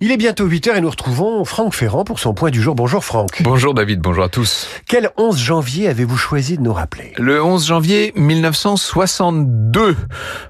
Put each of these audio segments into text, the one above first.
Il est bientôt 8h et nous retrouvons Franck Ferrand pour son point du jour. Bonjour Franck. Bonjour David, bonjour à tous. Quel 11 janvier avez-vous choisi de nous rappeler? Le 11 janvier 1962,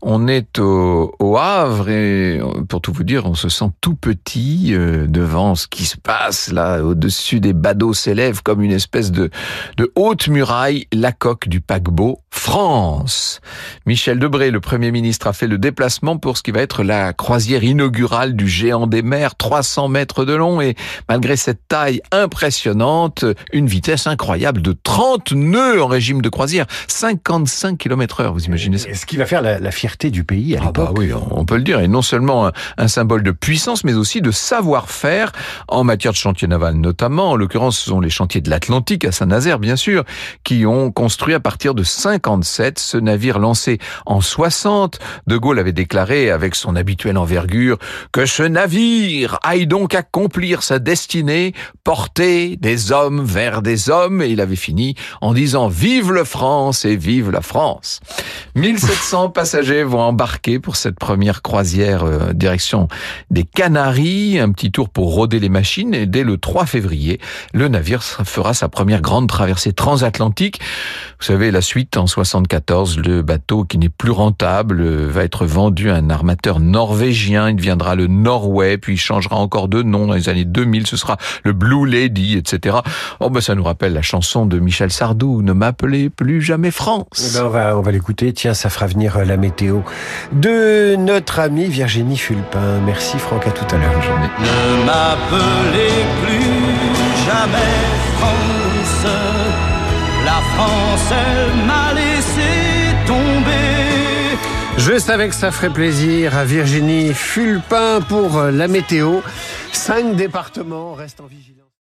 on est au, au, Havre et pour tout vous dire, on se sent tout petit euh, devant ce qui se passe là au-dessus des badauds s'élève comme une espèce de, de haute muraille, la coque du paquebot France. Michel Debré, le Premier ministre, a fait le déplacement pour ce qui va être la croisière inaugurale du géant des mers 300 mètres de long et malgré cette taille impressionnante, une vitesse incroyable de 30 nœuds en régime de croisière, 55 km heure, vous imaginez ça Ce qui va faire la, la fierté du pays à ah bah oui, on peut le dire, et non seulement un, un symbole de puissance, mais aussi de savoir-faire en matière de chantier naval notamment. En l'occurrence, ce sont les chantiers de l'Atlantique à Saint-Nazaire, bien sûr, qui ont construit à partir de 57 ce navire lancé en 60. De Gaulle avait déclaré avec son habituelle envergure que ce navire aille donc accomplir sa destinée, porter des hommes vers des hommes, et il avait fini en disant vive le France et vive la France. 1700 passagers vont embarquer pour cette première croisière euh, direction des Canaries, un petit tour pour rôder les machines, et dès le 3 février, le navire fera sa première grande traversée transatlantique. Vous savez, la suite, en 74, le bateau qui n'est plus rentable va être vendu à un armateur norvégien, il deviendra le Norway, puis changera encore de nom dans les années 2000, ce sera le Blue Lady, etc. Oh ben ça nous rappelle la chanson de Michel Sardou, Ne m'appelez plus jamais France. Eh ben on va, on va l'écouter, tiens, ça fera venir euh, la météo de notre amie Virginie Fulpin. Merci Franck, à tout à l'heure. Journée. Ne m'appelez plus jamais France. La France, elle m'a laissé tomber. Je savais que ça ferait plaisir à Virginie Fulpin pour euh, la météo. Cinq départements restent en vigilance.